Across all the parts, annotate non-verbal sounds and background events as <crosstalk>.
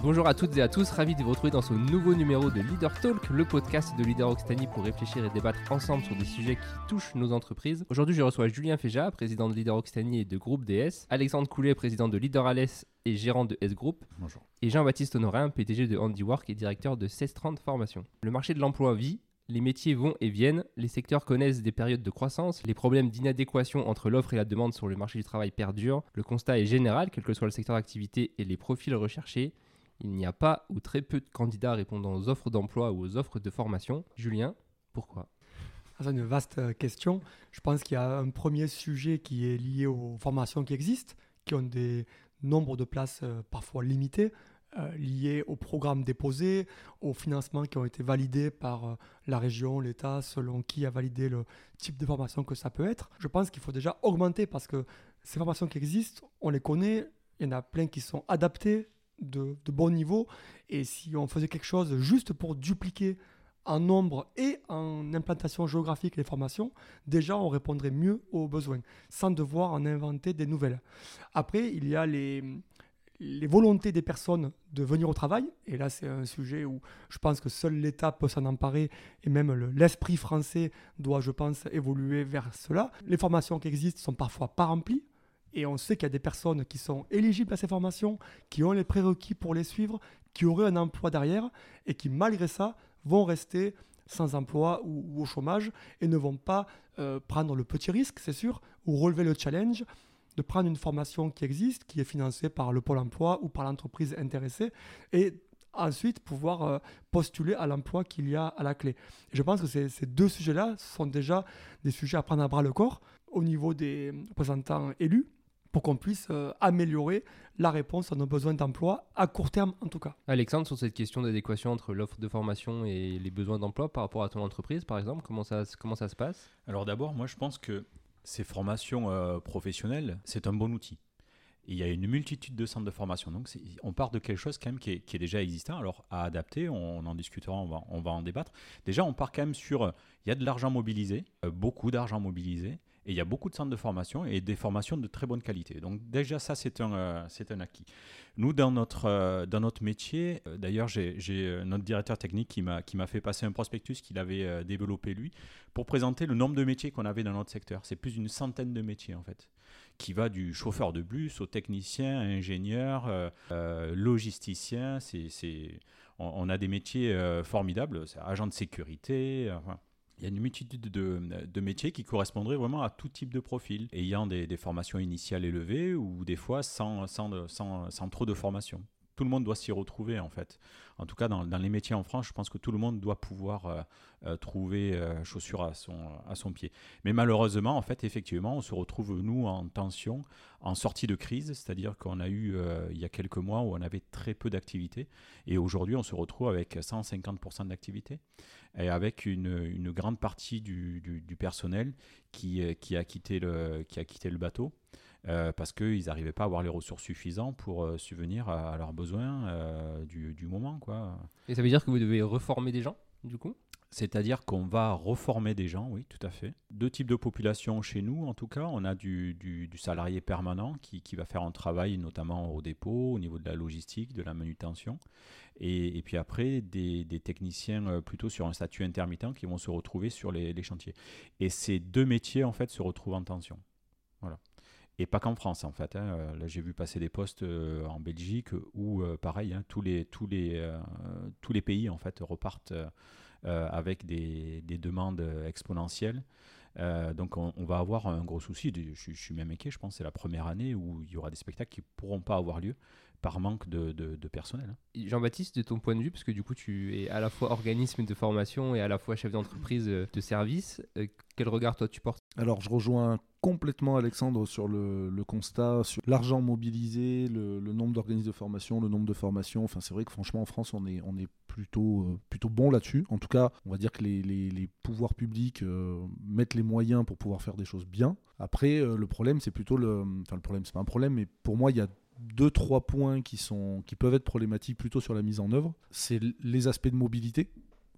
Bonjour à toutes et à tous, ravi de vous retrouver dans ce nouveau numéro de Leader Talk, le podcast de Leader Occitanie pour réfléchir et débattre ensemble sur des sujets qui touchent nos entreprises. Aujourd'hui, je reçois Julien Féja, président de Leader Occitanie et de Groupe DS, Alexandre Coulet, président de Leader Alès et gérant de S Group, Bonjour. et Jean-Baptiste Honorin, PDG de Handiwork et directeur de 1630 Formation. Le marché de l'emploi vit, les métiers vont et viennent, les secteurs connaissent des périodes de croissance, les problèmes d'inadéquation entre l'offre et la demande sur le marché du travail perdurent, le constat est général, quel que soit le secteur d'activité et les profils recherchés, il n'y a pas ou très peu de candidats répondant aux offres d'emploi ou aux offres de formation. Julien, pourquoi? Ah, C'est une vaste euh, question. Je pense qu'il y a un premier sujet qui est lié aux formations qui existent, qui ont des nombres de places euh, parfois limités, euh, liés aux programmes déposés, aux financements qui ont été validés par euh, la région, l'État, selon qui a validé le type de formation que ça peut être. Je pense qu'il faut déjà augmenter parce que ces formations qui existent, on les connaît, il y en a plein qui sont adaptées de, de bon niveau. Et si on faisait quelque chose juste pour dupliquer en nombre et en implantation géographique les formations, déjà on répondrait mieux aux besoins, sans devoir en inventer des nouvelles. Après, il y a les, les volontés des personnes de venir au travail, et là c'est un sujet où je pense que seul l'État peut s'en emparer, et même le- l'esprit français doit, je pense, évoluer vers cela. Les formations qui existent sont parfois pas remplies, et on sait qu'il y a des personnes qui sont éligibles à ces formations, qui ont les prérequis pour les suivre, qui auraient un emploi derrière, et qui malgré ça vont rester sans emploi ou, au chômage et ne vont pas euh, prendre le petit risque, c'est sûr, ou relever le challenge de prendre une formation qui existe, qui est financée par le pôle emploi ou par l'entreprise intéressée, et ensuite pouvoir euh, postuler à l'emploi qu'il y a à la clé. Je pense que ces deux sujets-là sont déjà des sujets à prendre à bras le corps au niveau des représentants élus pour qu'on puisse euh, améliorer la réponse à nos besoins d'emploi, à court terme en tout cas. Alexandre, sur cette question d'adéquation entre l'offre de formation et les besoins d'emploi par rapport à ton entreprise, par exemple, comment ça, comment ça se passe? Alors d'abord, moi je pense que ces formations euh, professionnelles, c'est un bon outil. Il y a une multitude de centres de formation. Donc on part de quelque chose quand même qui est, déjà existant. Alors à adapter, on, en discutera, on va, en débattre. Déjà, on part quand même sur, il y a de l'argent mobilisé, euh, beaucoup d'argent mobilisé. Et il y a beaucoup de centres de formation et des formations de très bonne qualité. Donc déjà, ça, c'est un, euh, un acquis. Nous, dans notre, euh, dans notre métier, d'ailleurs, j'ai notre directeur technique qui m'a fait passer un prospectus qu'il avait développé lui pour présenter le nombre de métiers qu'on avait dans notre secteur. C'est plus d'une centaine de métiers en fait, qui va du chauffeur de bus au technicien, ingénieur, euh, euh, logisticien. C'est, c'est- on, a des métiers euh, formidables, c'est agent de sécurité. il y a une multitude de, métiers qui correspondraient vraiment à tout type de profil, ayant des, formations initiales élevées ou des fois sans, sans, sans, sans trop de formation. Tout le monde doit s'y retrouver en fait. En tout cas, dans, les métiers en France, je pense que tout le monde doit pouvoir euh, euh, trouver euh, chaussure à son, pied. Mais malheureusement, en fait, effectivement, on se retrouve, nous, en tension, en sortie de crise, c'est-à-dire qu'on a eu, euh, il y a quelques mois, où on avait très peu d'activité, et aujourd'hui, on se retrouve avec 150% d'activité, et avec une, grande partie du, personnel qui a quitté le bateau. Euh, parce qu'ils n'arrivaient pas à avoir les ressources suffisantes pour euh, subvenir à, à leurs besoins euh, du, du moment. Quoi. Et ça veut dire que vous devez reformer des gens, du coup? C'est-à-dire qu'on va reformer des gens, oui, tout à fait. Deux types de populations chez nous, en tout cas. On a du, du- du salarié permanent qui, qui va faire un travail notamment au dépôt, au niveau de la logistique, de la manutention. Et, et puis après, des, des techniciens plutôt sur un statut intermittent qui vont se retrouver sur les, les chantiers. Et ces deux métiers, en fait, se retrouvent en tension. Voilà. Et pas qu'en France, en fait. hein. Là, j'ai vu passer des postes euh, en Belgique où, euh, pareil, hein, tous, les, tous, les, euh, tous les pays, en fait, repartent avec des, des demandes exponentielles. Donc on, va avoir un gros souci. Je, suis même inquiet, je pense c'est la première année où il y aura des spectacles qui ne pourront pas avoir lieu par manque de, de- de personnel. hein. Jean-Baptiste, de ton point de vue, parce que du coup tu es à la fois organisme de formation et à la fois chef d'entreprise euh, de service, euh, quel regard toi tu portes? Alors, je rejoins complètement Alexandre sur le, le constat, sur l'argent mobilisé, le, le nombre d'organismes de formation, le nombre de formations. Enfin, c'est vrai que franchement, en France, on est, on est plutôt, euh, plutôt bon là-dessus. En tout cas, on va dire que les, les- les pouvoirs publics euh, mettent les moyens pour pouvoir faire des choses bien. Après, euh, le problème, c'est plutôt le. Enfin, le problème, c'est pas un problème, mais pour moi, il y a deux, trois points qui, sont, qui peuvent être problématiques plutôt sur la mise en œuvre. C'est les aspects de mobilité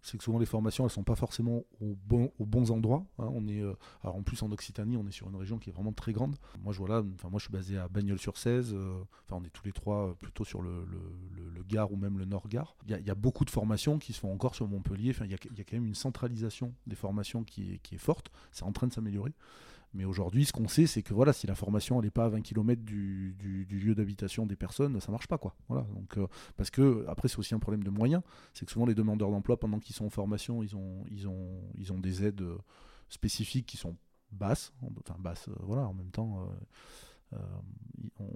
c'est que souvent les formations elles sont pas forcément au aux bons endroits. hein. On est, euh, alors en plus en Occitanie, on est sur une région qui est vraiment très grande. Moi je moi je suis basé à Bagnols-sur-Cèze. euh, enfin on est tous les trois euh, plutôt sur le, le- le- Gard ou même le Nord-Gard. Il y, a- il y a beaucoup de formations qui se font encore sur Montpellier. Il y y a quand même une centralisation des formations qui est, qui est forte. C'est en train de s'améliorer. Mais aujourd'hui, ce qu'on sait, c'est que voilà, si la formation n'est pas à 20 km du, lieu d'habitation des personnes, ça marche pas quoi. Voilà. Donc euh, parce que après c'est aussi un problème de moyens, c'est que souvent les demandeurs d'emploi pendant qu'ils sont en formation, ils ont ils ont ils ont des aides euh, spécifiques qui sont basses, enfin basses. euh, voilà. En même temps,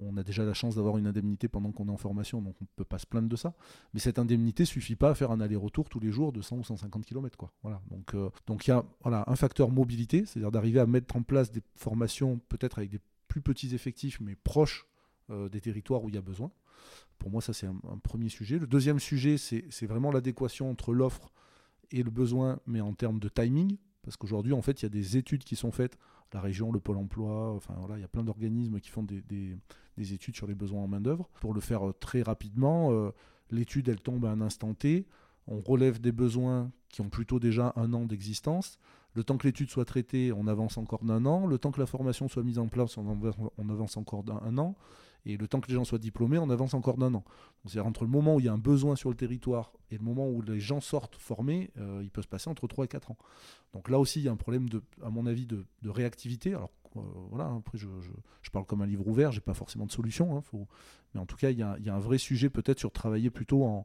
on- a déjà la chance d'avoir une indemnité pendant qu'on est en formation, donc on peut pas se plaindre de ça. Mais cette indemnité suffit pas à faire un aller-retour tous les jours de 100 ou 150 km. Voilà. Donc euh, donc il y a un facteur mobilité, c'est-à-dire d'arriver à mettre en place des formations peut-être avec des plus petits effectifs, mais proches euh, des territoires où il y a besoin. Pour moi, ça c'est un, premier sujet. Le deuxième sujet, c'est vraiment l'adéquation entre l'offre et le besoin, mais en termes de timing. Parce qu'aujourd'hui, en fait, il y a des études qui sont faites, la région, le Pôle emploi, enfin voilà, il y a plein d'organismes qui font des, des- des études sur les besoins en main-d'œuvre. Pour le faire euh, très rapidement, euh, l'étude, elle tombe à un instant T. On relève des besoins qui ont plutôt déjà un an d'existence. Le temps que l'étude soit traitée, on avance encore d'un an. Le temps que la formation soit mise en place, on avance encore d'un an. Et le temps que les gens soient diplômés, on avance encore d'un an. C'est-à-dire entre le moment où il y a un besoin sur le territoire et le moment où les gens sortent formés, euh, il peut se passer entre 3 et 4 ans. Donc là aussi, il y a un problème, de, à mon avis, de, réactivité. Alors euh, voilà, après je, parle comme un livre ouvert, j'ai pas forcément de solution. hein, Mais en tout cas, il y a, un vrai sujet peut-être sur travailler plutôt en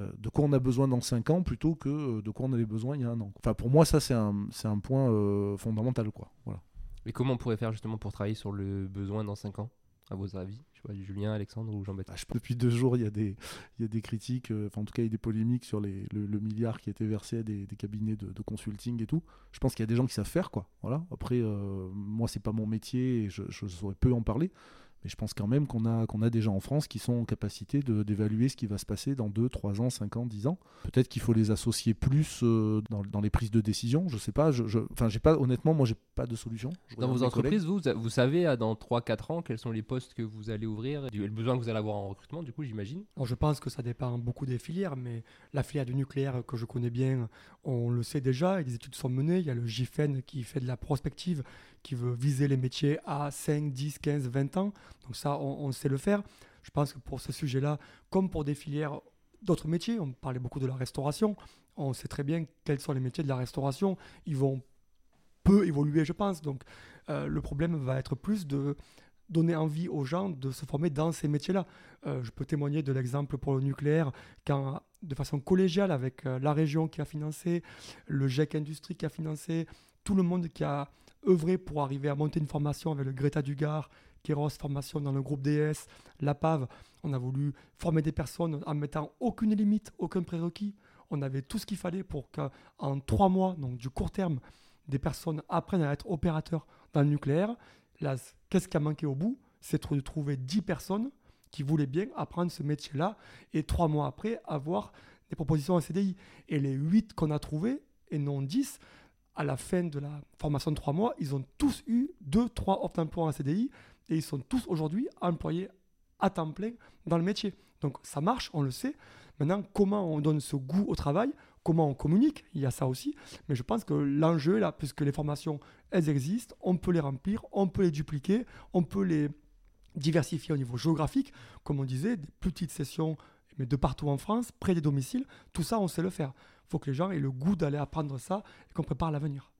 euh, de quoi on a besoin dans 5 ans plutôt que de quoi on avait besoin il y a un an. Enfin, pour moi, ça c'est un, point fondamental. Quoi. Voilà. Et comment on pourrait faire justement pour travailler sur le besoin dans 5 ans, à vos avis Je sais pas, Julien, Alexandre ou Jean-Baptiste Ah, depuis deux jours, il y a des, il y a des critiques, euh, enfin en tout cas il y a des polémiques sur les, le, milliard qui a été versé à des, cabinets de, de consulting et tout. Je pense qu'il y a des gens qui savent faire quoi. Voilà. Après, euh, moi c'est pas mon métier et je, je saurais peu en parler. Mais je pense quand même qu'on a, qu'on a des gens en France qui sont en capacité d'évaluer ce qui va se passer dans 2, 3 ans, 5 ans, 10 ans. Peut-être qu'il faut les associer plus euh, dans, dans les prises de décision. Je sais pas. Je, je- enfin, j'ai pas, honnêtement, moi, j'ai pas de solution. Je Dans vos entreprises, vous, vous savez à dans 3-4 ans quels sont les postes que vous allez ouvrir et le besoin que vous allez avoir en recrutement, du coup, j'imagine Alors, je pense que ça dépend beaucoup des filières, mais la filière du nucléaire que je connais bien, on le sait déjà, et des études sont menées. Il y a le GIFEN qui fait de la prospective, qui veut viser les métiers à 5, 10, 15, 20 ans. Donc ça, on, on sait le faire. Je pense que pour ce sujet-là, comme pour des filières d'autres métiers, on parlait beaucoup de la restauration, on sait très bien quels sont les métiers de la restauration. Ils vont peu évoluer, je pense. Donc euh, le problème va être plus de donner envie aux gens de se former dans ces métiers-là. Euh, je peux témoigner de l'exemple pour le nucléaire, quand de façon collégiale, avec euh, la région qui a financé, le GEC Industrie qui a financé, tout le monde qui a œuvré pour arriver à monter une formation avec le Greta du Gard, Kéros Formation dans le groupe DS, la PAV. On a voulu former des personnes en mettant aucune limite, aucun prérequis. On avait tout ce qu'il fallait pour qu'en trois mois, donc du court terme, des personnes apprennent à être opérateurs dans le nucléaire. Là, qu'est-ce qui a manqué au bout C'est de trouver 10 personnes qui voulaient bien apprendre ce métier-là et trois mois après avoir des propositions en CDI. Et les 8 qu'on a trouvés, et non 10, à la fin de la formation de trois mois, ils ont tous eu 2-3 offres d'emploi en CDI et ils sont tous aujourd'hui employés à temps plein dans le métier. Donc ça marche, on le sait. Maintenant, comment on donne ce goût au travail Comment on communique Il y a ça aussi. Mais je pense que l'enjeu est là, puisque les formations, elles existent, on peut les remplir, on peut les dupliquer, on peut les diversifier au niveau géographique. Comme on disait, des petites sessions, mais de partout en France, près des domiciles. Tout ça, on sait le faire. Faut que les gens aient le goût d'aller apprendre ça et qu'on prépare l'avenir.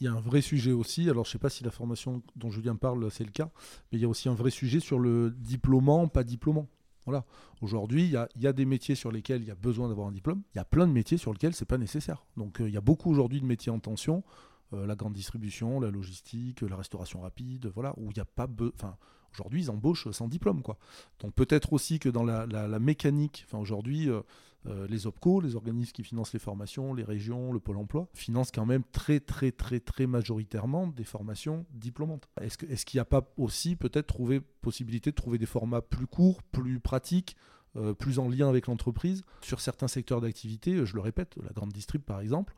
Il y a un vrai sujet aussi, alors je ne sais pas si la formation dont Julien parle, c'est le cas, mais il y a aussi un vrai sujet sur le diplômant, pas diplômant. Voilà. Aujourd'hui, il y a, y des métiers sur lesquels il y a besoin d'avoir un diplôme. Il y a plein de métiers sur lesquels c'est pas nécessaire. Donc euh, il y a beaucoup aujourd'hui de métiers en tension, euh, la grande distribution, la logistique, la restauration rapide, voilà, où il n'y a pas, enfin aujourd'hui ils embauchent sans diplôme quoi. Donc peut-être aussi que dans la, mécanique, aujourd'hui euh, euh, les OPCO, les organismes qui financent les formations, les régions, le pôle emploi, financent quand même très très très très majoritairement des formations diplômantes. Est-ce qu'il n'y a pas aussi peut-être trouvé possibilité de trouver des formats plus courts, plus pratiques, euh, plus en lien avec l'entreprise? Sur certains secteurs d'activité Je le répète, la grande distrib par exemple.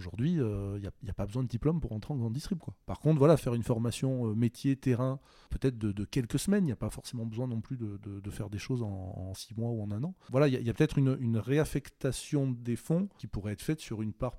Aujourd'hui, il n'y a, pas besoin de diplôme pour entrer en grande distrib. Par contre, voilà, faire une formation métier, terrain, peut-être de, quelques semaines, il n'y a pas forcément besoin non plus de, faire des choses en, six mois ou en un an. Voilà, il y a, peut-être une, une, réaffectation des fonds qui pourrait être faite sur une part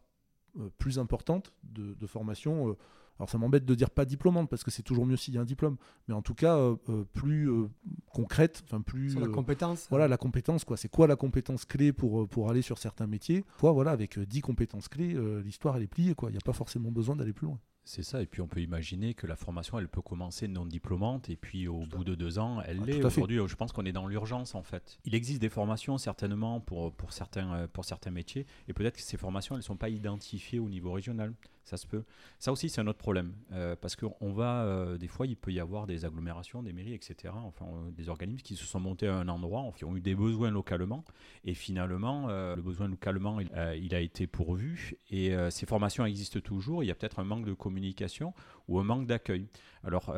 plus importante de, formation alors ça m'embête de dire pas diplômante parce que c'est toujours mieux s'il y a un diplôme, mais en tout cas euh, euh, plus euh, concrète, enfin plus. Sur la compétence. Voilà la compétence quoi. C'est quoi la compétence clé pour pour aller sur certains métiers? Toi voilà avec 10 compétences clés, l'histoire elle est pliée quoi. Il n'y a pas forcément besoin d'aller plus loin. C'est ça, et puis on peut imaginer que la formation, elle peut commencer non diplômante, et puis au bout de deux ans, elle ah, l'est. Aujourd'hui, je pense qu'on est dans l'urgence, en fait. Il existe des formations, certainement, pour, pour, certains, pour certains métiers, et peut-être que ces formations, elles ne sont pas identifiées au niveau régional ça se peut. Ça aussi, c'est un autre problème, euh, parce qu'on va, euh, des fois, il peut y avoir des agglomérations, des mairies, etc., enfin, euh, des organismes qui se sont montés à un endroit, qui ont eu des besoins localement, et finalement, le besoin localement, il, a été pourvu, et ces formations existent toujours, il y a peut-être un manque de communication ou un manque d'accueil. Alors,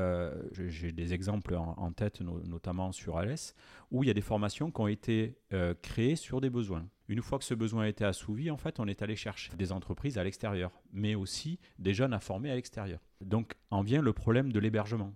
j'ai des exemples en, tête, notamment sur Alès, où il y a des formations qui ont été créées sur des besoins. Une fois que ce besoin a été assouvi, en fait, on est allé chercher des entreprises à l'extérieur, mais aussi des jeunes à former à l'extérieur. Donc en vient le problème de l'hébergement.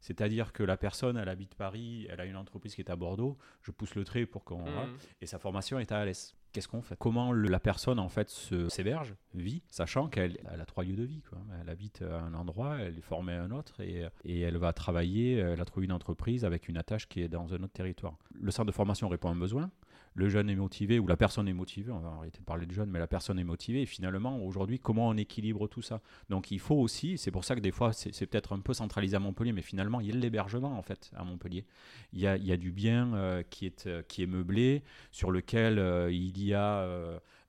C'est-à-dire que la personne, elle habite Paris, elle a une entreprise qui est à Bordeaux, je pousse le trait pour qu'on... Mmh. Et sa formation est à Alès. Qu'est-ce qu'on fait? Comment la personne, en fait, s'héberge, vit, sachant qu'elle a trois lieux de vie. Elle habite à un endroit, elle est formée à un autre, et, et, elle va travailler, elle a trouvé une entreprise avec une attache qui est dans un autre territoire. Le centre de formation répond à un besoin, le jeune est motivé ou la personne est motivée, on va arrêter de parler de jeune, mais la personne est motivée. Et finalement, aujourd'hui, comment on équilibre tout ça? Donc il faut aussi, c'est pour ça que des fois, c'est peut-être un peu centralisé à Montpellier, mais finalement, il y a l'hébergement en fait à Montpellier. Il y a, du bien euh, qui, est, euh, qui est meublé, sur lequel euh, il y a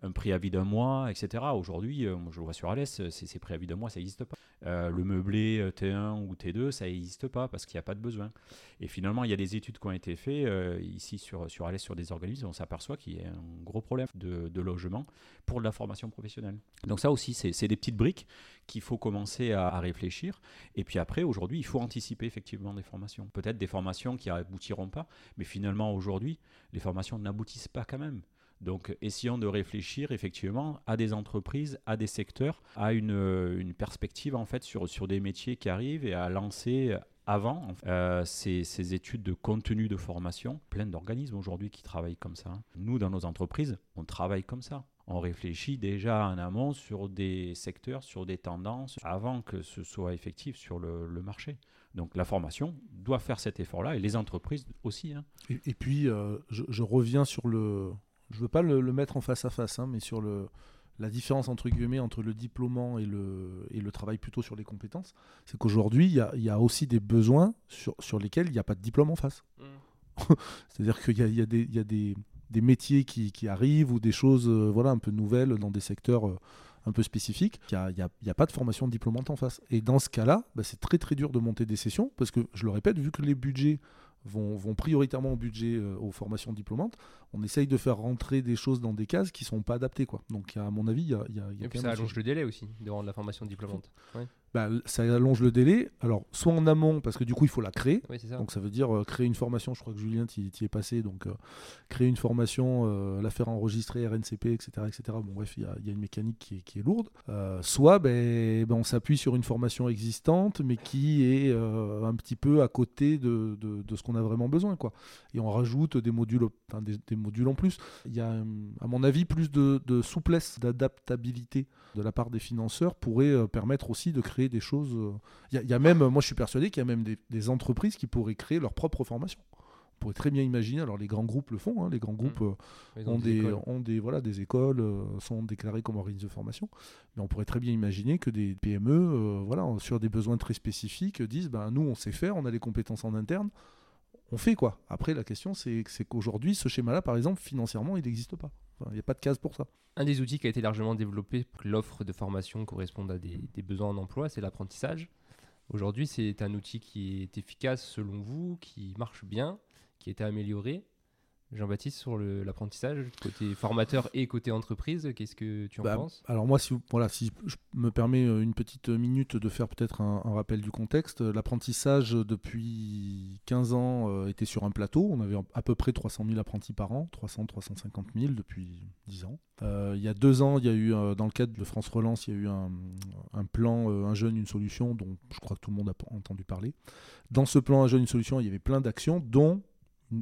un préavis d'un mois, etc. Aujourd'hui, euh, je le vois sur Alès, euh, ces, préavis d'un mois, ça n'existe pas. Euh, le meublé T1 ou T2, ça n'existe pas parce qu'il n'y a pas de besoin. Et finalement, il y a des études qui ont été faites ici sur, sur Alès, sur des organismes, on s'aperçoit qu'il y a un gros problème de, logement pour la formation professionnelle. Donc ça aussi, c'est des petites briques qu'il faut commencer à, à, réfléchir. Et puis après, aujourd'hui, il faut anticiper effectivement des formations. Peut-être des formations qui aboutiront pas, mais finalement, aujourd'hui, les formations n'aboutissent pas quand même. Donc essayons de réfléchir effectivement à des entreprises, à des secteurs, à une, perspective en fait sur, sur des métiers qui arrivent et à lancer avant euh, ces, études de contenu de formation. Plein d'organismes aujourd'hui qui travaillent comme ça. Nous, dans nos entreprises, on travaille comme ça. On réfléchit déjà en amont sur des secteurs, sur des tendances, avant que ce soit effectif sur le, marché. Donc la formation doit faire cet effort-là et les entreprises aussi. Hein. Et, puis, euh, je, reviens sur le, je veux pas le, mettre en face à face, hein, mais sur le, la différence entre guillemets entre le diplômant et le, et le travail plutôt sur les compétences, c'est qu'aujourd'hui, il y, y a, aussi des besoins sur, sur lesquels il n'y a pas de diplôme en face. Mmh. <laughs> C'est-à-dire qu'il y a, y a, des, y a des, des, métiers qui, qui, arrivent ou des choses euh, voilà, un peu nouvelles dans des secteurs euh, un peu spécifiques. Il n'y a, a, pas de formation diplômante en face. Et dans ce cas-là, bah, c'est très très dur de monter des sessions parce que, je le répète, vu que les budgets vont, vont, prioritairement au budget euh, aux formations diplômantes, on essaye de faire rentrer des choses dans des cases qui ne sont pas adaptées. Quoi. Donc, à mon avis, il y a, y a, Et puis ça allonge le délai aussi de rendre la formation diplômante. Bah, ça allonge le délai. Alors, soit en amont, parce que du coup, il faut la créer. Donc, ça veut dire euh, créer une formation. Je crois que Julien, tu y es passé. Donc, euh, créer une formation, euh, la faire enregistrer, RNCP, etc. etc. Bon, bref, il y, y, a une mécanique qui est, qui est lourde. soit, ben, ben, on s'appuie sur une formation existante, mais qui est un petit peu à côté de, de, de ce qu'on a vraiment besoin. Quoi. Et on rajoute des modules, des, des, modules en plus. Il y a, à mon avis, plus de, de souplesse, d'adaptabilité de la part des financeurs pourrait permettre aussi de créer des choses. Il euh, y, a même, moi je suis persuadé qu'il y a même des, entreprises qui pourraient créer leur propre formation. On pourrait très bien imaginer, alors les grands groupes le font, hein, les grands mmh. groupes euh, ont, des, ont, des, voilà, des écoles, euh, sont déclarés comme organismes de formation, mais on pourrait très bien imaginer que des PME, voilà, sur des besoins très spécifiques, disent, ben, nous on sait faire, on a les compétences en interne, on fait quoi. Après la question c'est qu'aujourd'hui ce schéma-là par exemple financièrement il n'existe pas. Il n'y a pas de case pour ça. Un des outils qui a été largement développé pour que l'offre de formation corresponde à des, besoins en emploi, c'est l'apprentissage. Aujourd'hui, c'est un outil qui est efficace selon vous, qui marche bien, qui a été amélioré. Jean-Baptiste, sur l'apprentissage, côté formateur et côté entreprise, qu'est-ce que tu en Bah, penses? Alors moi, si, voilà, si je me permets euh, une petite minute de faire peut-être un, un rappel du contexte, l'apprentissage euh, depuis 15 ans euh, était sur un plateau. On avait à peu près 300 000 apprentis par an, 300-350 000 depuis 10 ans. Euh, il y a deux ans, il y a eu, euh, dans le cadre de France Relance, il y a eu un, un plan Un jeune, une solution, dont je crois que tout le monde a entendu parler. Dans ce plan Un jeune, une solution, il y avait plein d'actions, dont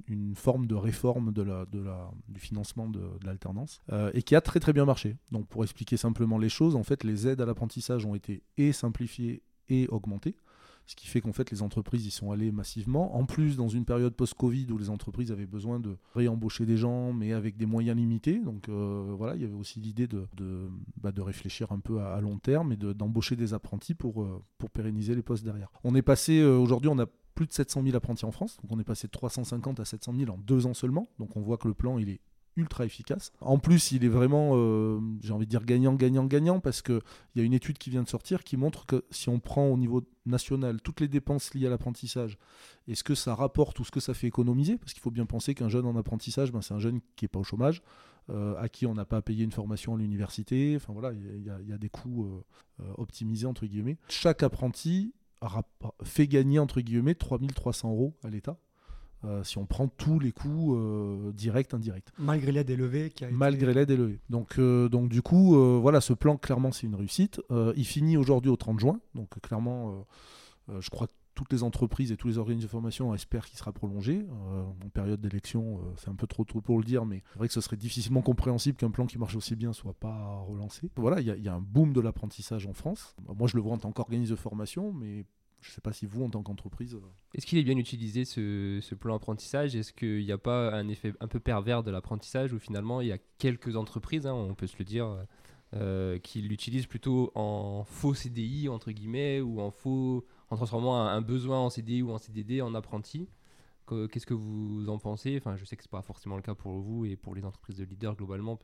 une, forme de réforme de la, de la, du financement de, l'alternance, euh, et qui a très très bien marché. Donc pour expliquer simplement les choses, en fait, les aides à l'apprentissage ont été et simplifiées et augmentées. Ce qui fait qu'en fait, les entreprises y sont allées massivement. En plus, dans une période post-Covid où les entreprises avaient besoin de réembaucher des gens, mais avec des moyens limités. Donc euh, voilà, il y avait aussi l'idée de, de, bah, de réfléchir un peu à, long terme et de- d'embaucher des apprentis pour, euh, pour pérenniser les postes derrière. On est passé, aujourd'hui, on a plus de 700 000 apprentis en France. Donc on est passé de 350 à 700 000 en deux ans seulement. Donc on voit que le plan, il est ultra efficace. En plus, il est vraiment, euh, j'ai envie de dire, gagnant, gagnant, gagnant, parce qu'il y a une étude qui vient de sortir qui montre que si on prend au niveau national toutes les dépenses liées à l'apprentissage et ce que ça rapporte ou ce que ça fait économiser, parce qu'il faut bien penser qu'un jeune en apprentissage, ben, c'est un jeune qui n'est pas au chômage, euh, à qui on n'a pas à payer une formation à l'université, enfin voilà, il y, a- des coûts euh, optimisés, entre guillemets. Chaque apprenti fait gagner, entre guillemets, 3300 euros à l'État. euh, si on prend tous les coûts euh, directs, indirects Malgré l'aide élevée qui a été- malgré l'aide élevée. Donc, euh, donc du coup, voilà, ce plan, clairement, c'est une réussite. Il finit aujourd'hui au 30 juin. Donc, clairement, je crois que toutes les entreprises et tous les organismes de formation espèrent qu'il sera prolongé. Euh, en période d'élection, euh, c'est un peu trop tôt pour le dire, mais c'est vrai que ce serait difficilement compréhensible qu'un plan qui marche aussi bien soit pas relancé. Voilà, il y, a- un boom de l'apprentissage en France. Moi, je le vois en tant qu'organisme de formation, mais je ne sais pas si vous, en tant qu'entreprise... euh, Est-ce qu'il est bien utilisé ce, plan apprentissage? Est-ce qu'il n'y a pas un effet un peu pervers de l'apprentissage où finalement il y a quelques entreprises, hein, on peut se le dire, qui l'utilisent plutôt en faux CDI entre guillemets ou en faux en transformant un, un besoin en CDI ou en CDD en apprenti Que- Qu'est-ce que vous en pensez? Enfin, je sais que c'est pas forcément le cas pour vous et pour les entreprises de leaders globalement,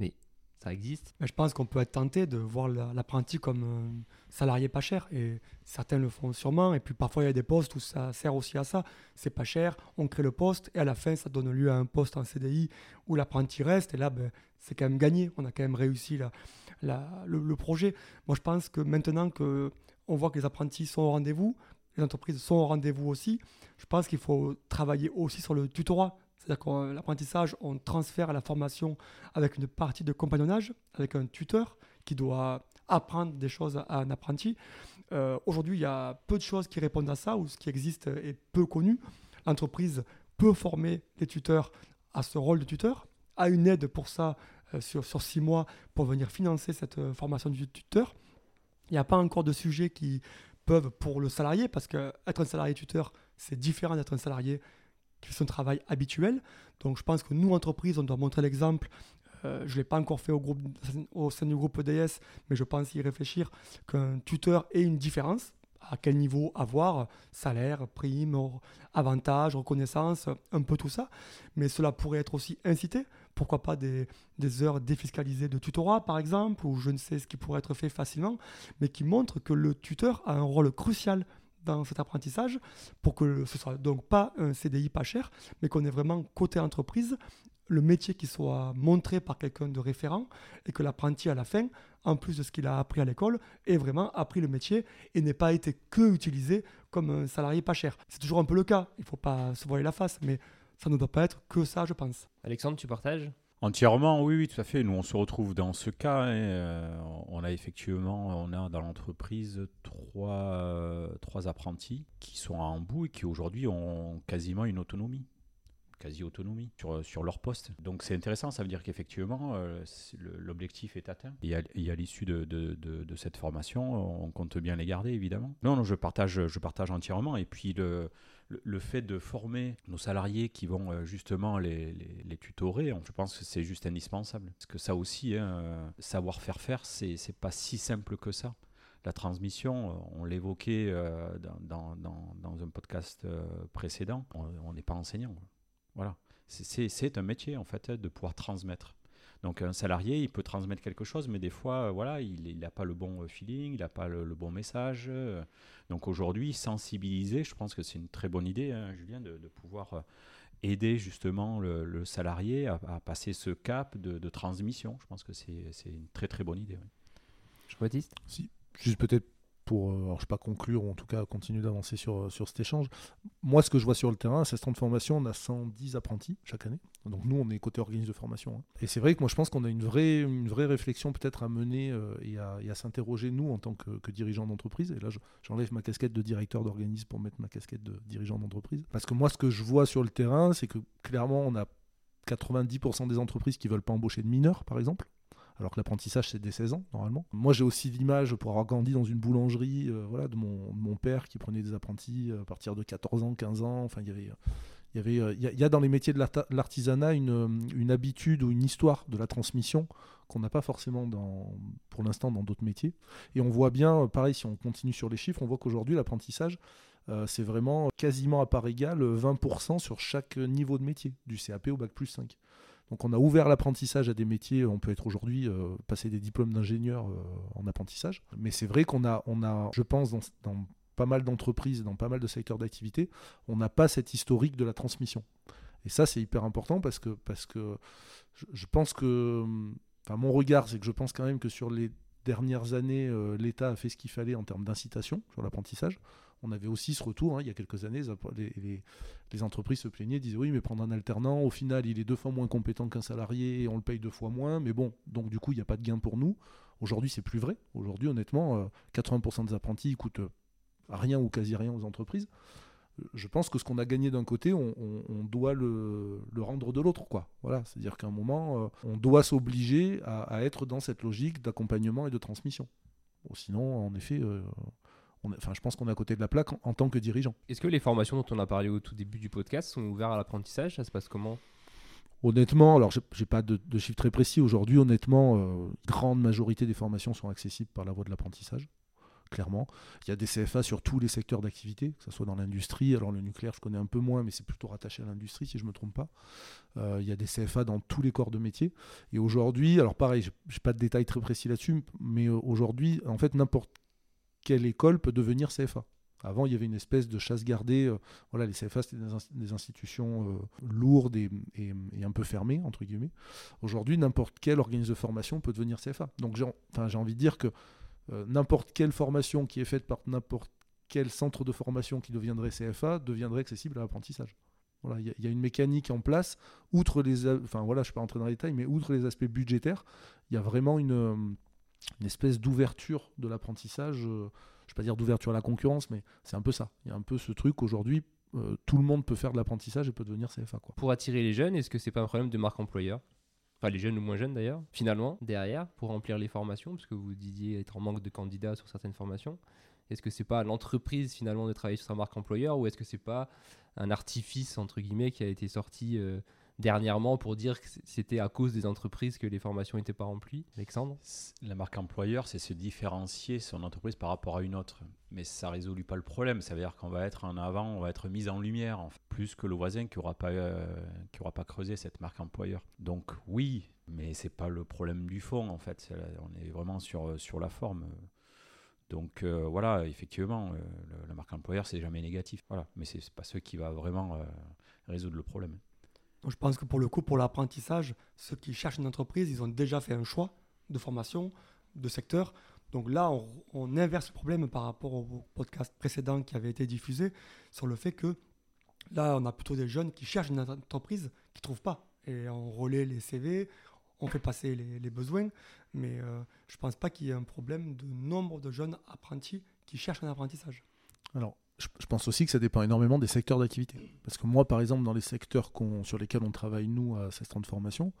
mais ça existe. Je pense qu'on peut être tenté de voir la- l'apprenti comme un salarié pas cher. Et certains le font sûrement. Et puis parfois, il y a des postes où ça sert aussi à ça. C'est pas cher, on crée le poste. Et à la fin, ça donne lieu à un poste en CDI où l'apprenti reste. Et là, ben, c'est quand même gagné. On a quand même réussi la- la- le projet. Moi, je pense que maintenant que on voit que les apprentis sont au rendez-vous, les entreprises sont au rendez-vous aussi, je pense qu'il faut travailler aussi sur le tutorat. C'est-à-dire que l'apprentissage, on transfère la formation avec une partie de compagnonnage, avec un tuteur qui doit apprendre des choses à un apprenti. Euh, Aujourd'hui, il y a peu de choses qui répondent à ça, ou ce qui existe est peu connu. L'entreprise peut former les tuteurs à ce rôle de tuteur, a une aide pour ça euh, sur, sur six mois pour venir financer cette euh, formation du tuteur. Il n'y a pas encore de sujets qui peuvent pour le salarié, parce que être un salarié tuteur, c'est différent d'être un salarié qui fait son travail habituel. Donc je pense que nous, entreprises, on doit montrer l'exemple. Euh, je ne l'ai pas encore fait au, au sein du groupe EDS, mais je pense y réfléchir qu'un tuteur ait une différence. À quel niveau avoir Salaire, prime, avantages, reconnaissance, un peu tout ça. Mais cela pourrait être aussi incité. Pourquoi pas des, heures défiscalisées de tutorat, par exemple, ou je ne sais ce qui pourrait être fait facilement, mais qui montre que le tuteur a un rôle crucial dans cet apprentissage pour que ce soit donc pas un CDI pas cher, mais qu'on ait vraiment côté entreprise le métier qui soit montré par quelqu'un de référent et que l'apprenti à la fin, en plus de ce qu'il a appris à l'école, ait vraiment appris le métier et n'ait pas été que utilisé comme un salarié pas cher. C'est toujours un peu le cas, il ne faut pas se voiler la face, mais ça ne doit pas être que ça, je pense. Alexandre, tu partages? Entièrement, oui, oui, tout à fait. Nous, on se retrouve dans ce cas. hein, euh, on a effectivement, on a dans l'entreprise trois, euh, trois apprentis qui sont en bout et qui aujourd'hui ont quasiment une autonomie, quasi-autonomie sur, sur leur poste. Donc c'est intéressant, ça veut dire qu'effectivement, euh, l'objectif est atteint. Et à, l'issue de, de- cette formation, on compte bien les garder, évidemment. Non, non, je partage, je partage entièrement. Et puis le, le, fait de former nos salariés qui vont euh, justement les, les, tutorer, je pense que c'est juste indispensable. Parce que ça aussi, hein, euh, savoir faire faire, c'est pas si simple que ça. La transmission, euh, on l'évoquait euh, dans, dans, dans, un podcast euh, précédent, on n'est pas enseignant. Voilà. C'est- un métier, en fait, de pouvoir transmettre. Donc un salarié, il peut transmettre quelque chose, mais des fois, euh, voilà, il n'a pas le bon euh, feeling, il n'a pas le, le bon message. euh. Donc aujourd'hui, sensibiliser, je pense que c'est une très bonne idée, hein, Julien, de, de pouvoir aider justement le, salarié à, passer ce cap de, transmission. Je pense que c'est une très très bonne idée. Jean-Baptiste? Si, juste peut-être pour, euh, alors je sais pas conclure ou en tout cas continuer d'avancer sur, sur cet échange. Moi, ce que je vois sur le terrain, à 16 de formation, on a 110 apprentis chaque année. Donc nous, on est côté organisme de formation. Hein. Et c'est vrai que moi, je pense qu'on a une vraie, une vraie réflexion peut-être à mener euh, et à, s'interroger, nous, en tant que, que dirigeant d'entreprise. Et là, j'enlève ma casquette de directeur d'organisme pour mettre ma casquette de dirigeant d'entreprise. Parce que moi, ce que je vois sur le terrain, c'est que clairement, on a 90% des entreprises qui veulent pas embaucher de mineurs, par exemple alors que l'apprentissage c'est dès 16 ans normalement. Moi j'ai aussi l'image pour avoir grandi dans une boulangerie euh, voilà, de mon, père qui prenait des apprentis euh, à partir de 14 ans, 15 ans. Enfin, il y avait, il y, avait, euh, a dans les métiers de l'artisanat une, une, habitude ou une histoire de la transmission qu'on n'a pas forcément dans, pour l'instant dans d'autres métiers. Et on voit bien, pareil, si on continue sur les chiffres, on voit qu'aujourd'hui l'apprentissage, c'est vraiment quasiment à part égale 20% sur chaque niveau de métier, du CAP au bac plus 5. Donc on a ouvert l'apprentissage à des métiers, on peut être aujourd'hui euh, passer des diplômes d'ingénieur euh, en apprentissage, mais c'est vrai qu'on a, on a, je pense, dans, pas mal d'entreprises, dans pas mal de secteurs d'activité, on n'a pas cette historique de la transmission. Et ça, c'est hyper important parce que, parce que je, pense que, enfin mon regard, c'est que je pense quand même que sur les dernières années, euh, l'État a fait ce qu'il fallait en termes d'incitation sur l'apprentissage on avait aussi ce retour, hein, il y a quelques années, les, entreprises se plaignaient, disaient oui, mais prendre un alternant, au final, il est deux fois moins compétent qu'un salarié et on le paye deux fois moins, mais bon, donc du coup, il n'y a pas de gain pour nous. Aujourd'hui, c'est plus vrai. Aujourd'hui, honnêtement, 80% euh, des apprentis coûtent euh, rien ou quasi rien aux entreprises. Je pense que ce qu'on a gagné d'un côté, on, doit le, rendre de l'autre. Voilà, c'est-à-dire qu'à un moment, euh, on doit s'obliger à, être dans cette logique d'accompagnement et de transmission. sinon, en effet, enfin, je pense qu'on est à côté de la plaque en, tant que dirigeant. Est-ce que les formations dont on a parlé au tout début du podcast sont ouvertes à l'apprentissage? Ça se passe comment? Honnêtement, alors j'ai pas de, chiffres très précis aujourd'hui. Honnêtement, euh, grande majorité des formations sont accessibles par la voie de l'apprentissage. Clairement, il y a des CFA sur tous les secteurs d'activité, que ce soit dans l'industrie. Alors le nucléaire, je connais un peu moins, mais c'est plutôt rattaché à l'industrie, si je ne me trompe pas. Euh, il y a des CFA dans tous les corps de métier. Et aujourd'hui, alors pareil, je n'ai pas de détails très précis là-dessus, mais euh, aujourd'hui, en fait, n'importe quelle école peut devenir CFA. Avant, il y avait une espèce de chasse gardée. Euh, voilà, les CFA, c'était des, institutions euh, lourdes et, un peu fermées, entre guillemets. Aujourd'hui, n'importe quel organisme de formation peut devenir CFA. Donc, j'ai envie de dire que euh, n'importe quelle formation qui est faite par n'importe quel centre de formation qui deviendrait CFA deviendrait accessible à l'apprentissage. Voilà, il y, a une mécanique en place, outre les, enfin voilà, je ne vais pas rentrer dans les détails, mais outre les aspects budgétaires, il y a vraiment une, une espèce d'ouverture de l'apprentissage. Euh, je ne vais pas dire d'ouverture à la concurrence, mais c'est un peu ça. Il y a un peu ce truc aujourd'hui, euh, tout le monde peut faire de l'apprentissage et peut devenir CFA. Quoi. Pour attirer les jeunes, est-ce que c'est pas un problème de marque employeur? Enfin, les jeunes ou moins jeunes d'ailleurs, finalement, derrière, pour remplir les formations, parce que vous disiez être en manque de candidats sur certaines formations. Est-ce que c'est pas l'entreprise finalement de travailler sur sa marque employeur ou est-ce que c'est pas un artifice entre guillemets qui a été sorti euh, dernièrement pour dire que c'était à cause des entreprises que les formations n'étaient pas remplies Alexandre? La marque employeur, c'est se différencier son entreprise par rapport à une autre. Mais ça ne résout pas le problème. Ça veut dire qu'on va être en avant, on va être mis en lumière, plus que le voisin qui n'aura pas, euh, aura pas creusé cette marque employeur. Donc oui, mais c'est pas le problème du fond en fait. on est vraiment sur, sur la forme. Donc euh, voilà, effectivement, euh, la marque employeur, c'est jamais négatif. Voilà. Mais c'est pas ce qui va vraiment résoudre le problème je pense que pour le coup, pour l'apprentissage, ceux qui cherchent une entreprise, ils ont déjà fait un choix de formation, de secteur. Donc là, on, inverse le problème par rapport au podcast précédent qui avait été diffusé sur le fait que là, on a plutôt des jeunes qui cherchent une entreprise qui ne trouvent pas. Et on relaie les CV, on fait passer les, besoins, mais euh, je ne pense pas qu'il y ait un problème de nombre de jeunes apprentis qui cherchent un apprentissage. Alors, je, pense aussi que ça dépend énormément des secteurs d'activité. Parce que moi, par exemple, dans les secteurs sur lesquels on travaille, nous, à 16 de formation,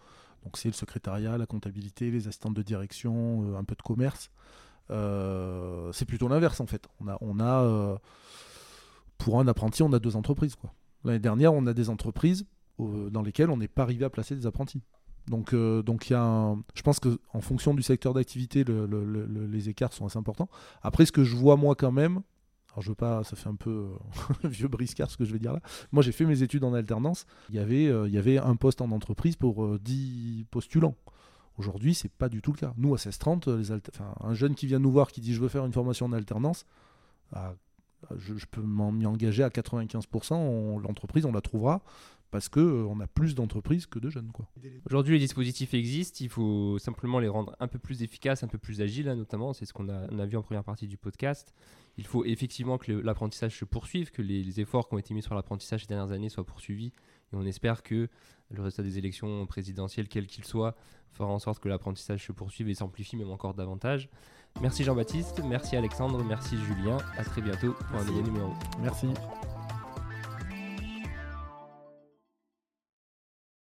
donc c'est le secrétariat, la comptabilité, les assistantes de direction, euh, un peu de commerce, euh, c'est plutôt l'inverse en fait. On a, on a euh, pour un apprenti, on a deux entreprises. L'année dernière, on a des entreprises dans lesquelles on n'est pas arrivé à placer des apprentis. Donc, donc y a je pense qu'en fonction du secteur d'activité, les écarts sont assez importants. Après, ce que je vois moi quand même, alors je veux pas, ça fait un peu euh, <laughs> vieux briscard ce que je vais dire là. Moi j'ai fait mes études en alternance. Il y avait, euh, il y avait un poste en entreprise pour 10 euh, postulants. Aujourd'hui, c'est pas du tout le cas. Nous, à 1630, les un jeune qui vient nous voir qui dit je veux faire une formation en alternance, bah, je, peux m'y engager à 95%. L'entreprise, on la trouvera parce qu'on a plus d'entreprises que de jeunes. Quoi. Aujourd'hui, les dispositifs existent, il faut simplement les rendre un peu plus efficaces, un peu plus agiles, hein, notamment. C'est ce qu'on a, on a vu en première partie du podcast. Il faut effectivement que le- l'apprentissage se poursuive, que les, les efforts qui ont été mis sur l'apprentissage ces dernières années soient poursuivis. Et on espère que le résultat des élections présidentielles, quel qu'il soit, fera en sorte que l'apprentissage se poursuive et s'amplifie même encore davantage. Merci Jean-Baptiste, merci Alexandre, merci Julien. À très bientôt pour un nouveau numéro. Merci.